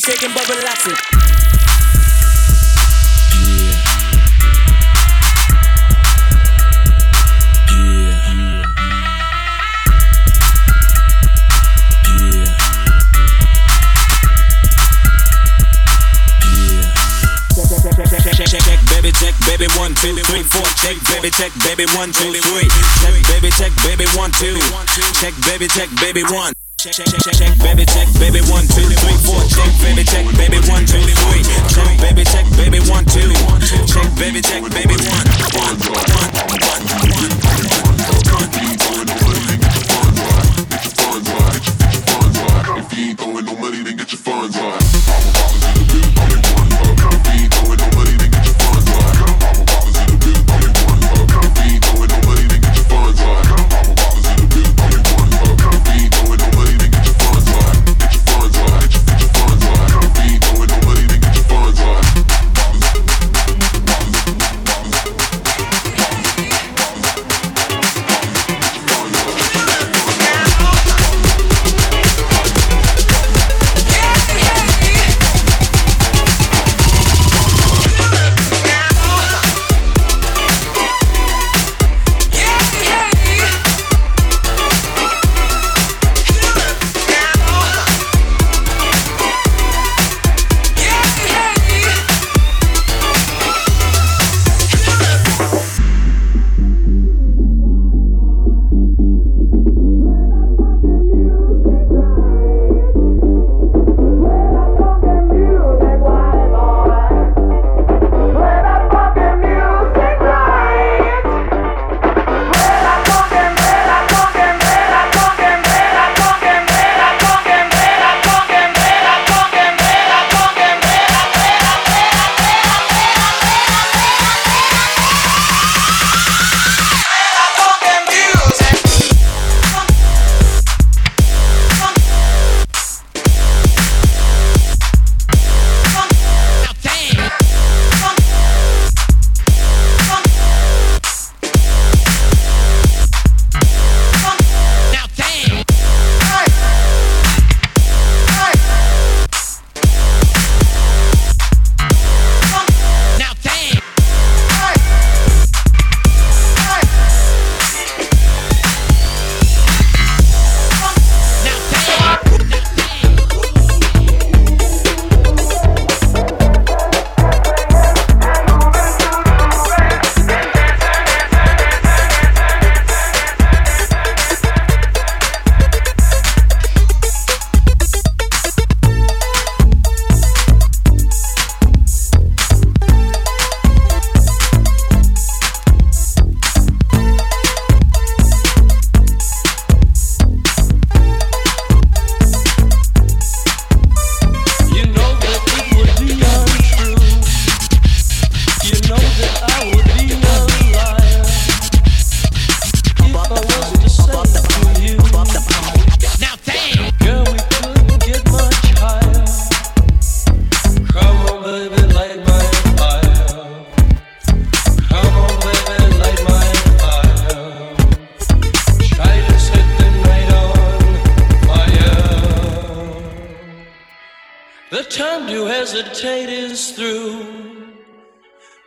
steady shaking but relaxing. check, baby, one, two, three, four, check, baby, check, baby, one, two, three, check, baby, check, baby, one, two, check, baby, check, baby, one. Check, check, check, check, baby, check, baby, one, two, three, four, check, baby, check, baby, one, two, three, check, baby, check, baby, one, two, check, baby, check, baby, one, one, one, one, one. If you ain't throwing no money, then get your funds right.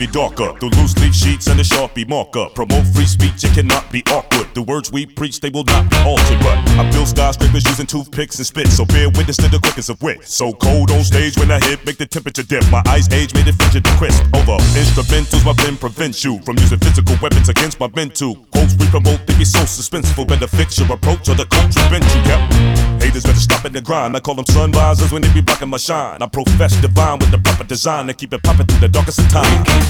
be darker. The loose leaf sheets and the sharpie marker. Promote free speech, it cannot be awkward. The words we preach, they will not be altered. But I build skyscrapers using toothpicks and spit. So bear witness to the quickness of wit. So cold on stage when I hit, make the temperature dip. My eyes age made it frigid and crisp. Over instrumentals, my pen prevents you from using physical weapons against my mental. Quotes we promote, they be so suspenseful. Better fix your approach or the coach prevent you. Yep. Haters better stop in the grind. I call them sunrisers when they be blocking my shine. I profess divine with the proper design to keep it popping through the darkest of times.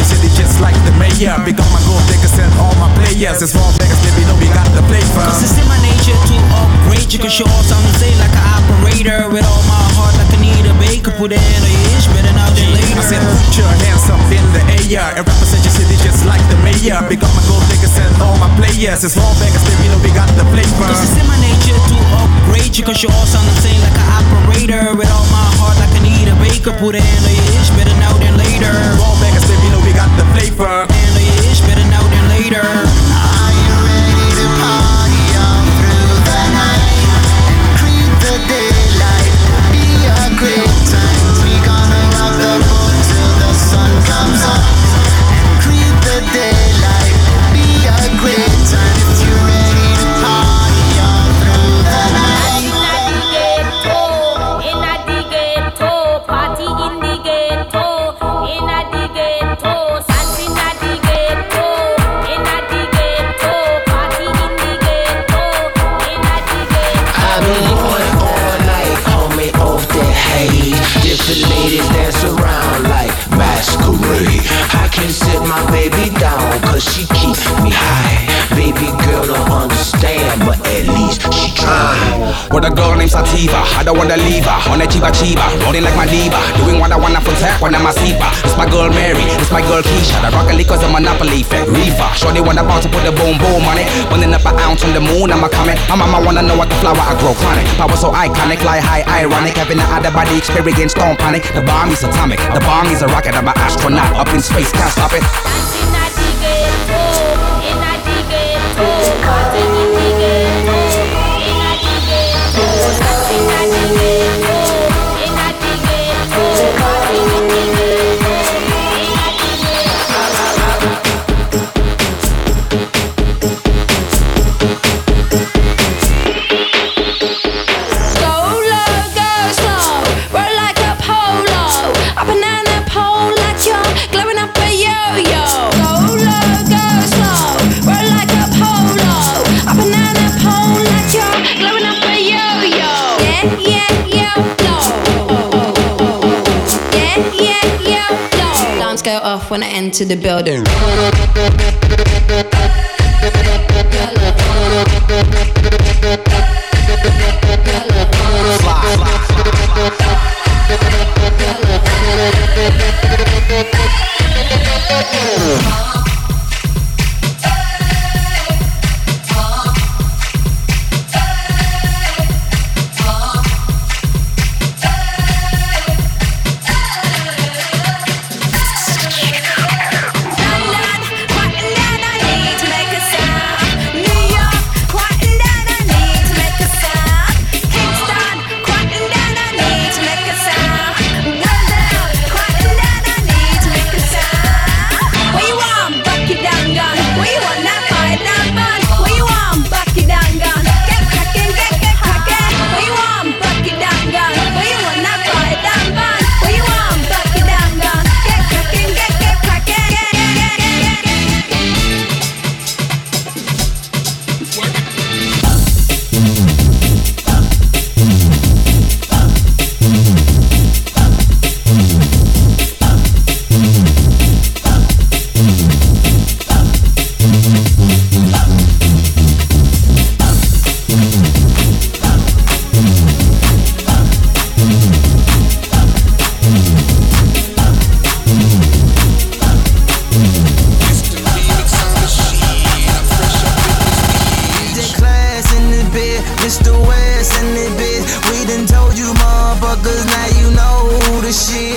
just like the mayor. On my gold diggers and all my players. It's small beggars, baby, know we got the flavor. Cause it's in my nature to upgrade. You can show off sound and say like an operator. With all my heart, like I need a baker. Put it in a ish, better now than later. I said put your hands up in the air and represent your city just like the mayor. Big on my gold diggers and all my players. It's small beggars, baby, know we got the flavor. Cause it's in my nature to upgrade. You can show sound and say like an operator. With all my heart, like I need a baker. Put it in a ish, better now than later. Small beggars, baby, know we got the flavor. And a ish, better now than later. My baby down, cause she keeps me high. At least she try. With a girl named Sativa, I don't wanna leave her. On a chiba chiba, rolling like my diva. Doing what I wanna from tech when I'm a sleeper. It's my girl Mary, it's my girl Keisha. The rock cause a monopoly effect. Reefer, sure they wanna bounce to put the boom boom on it. Running up an ounce on the moon, I'm a coming. My mama wanna know what the flower I grow chronic. Power so iconic, like high ironic. Having an of body experience, don't panic. The bomb is atomic, the bomb is a rocket. I'm an astronaut up in space, can't stop it. Go When I enter the building.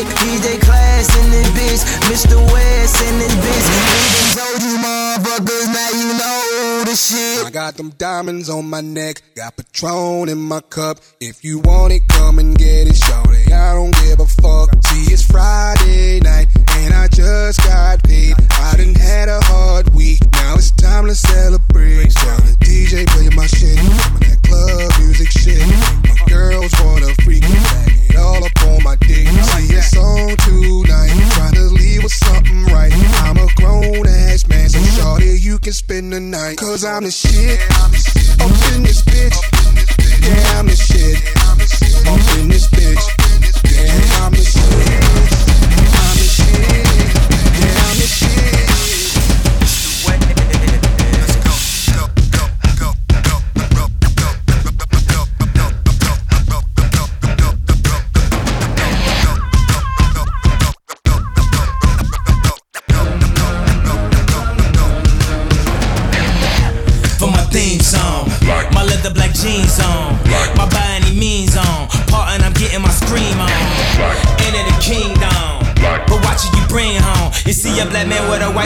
Shit. DJ Class in the bitch, Mr. West in the bitch. We done told you motherfuckers, now you know the shit. I got them diamonds on my neck, got Patron in my cup. If you want it, come and get it, shorty. I don't give a fuck. See, it's Friday night, and I just got paid. I done had a hard week, now it's time to celebrate. Tell the DJ play my shit, of that club music shit. My girls wanna freak it all up on my dick. Spend the night. Cause I'm the shit, up in this bitch. Yeah, I'm the shit,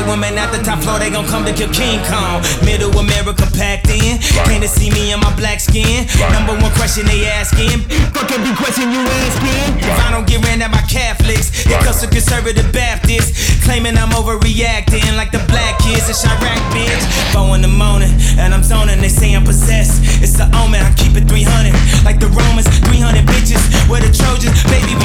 woman at the top floor, they gon' come to kill King Kong. Middle America packed in. Came to see me in my black skin. Number one question they asking. Fuck every question you asking. If I don't get ran at by Catholics, it comes to conservative Baptists. Claiming I'm overreacting like the black kids in Chiraq, bitch. Four in the morning, and I'm zoning. They say I'm possessed. It's the omen, I keep it 300. Like the Romans, 300 bitches. Where the Trojans, baby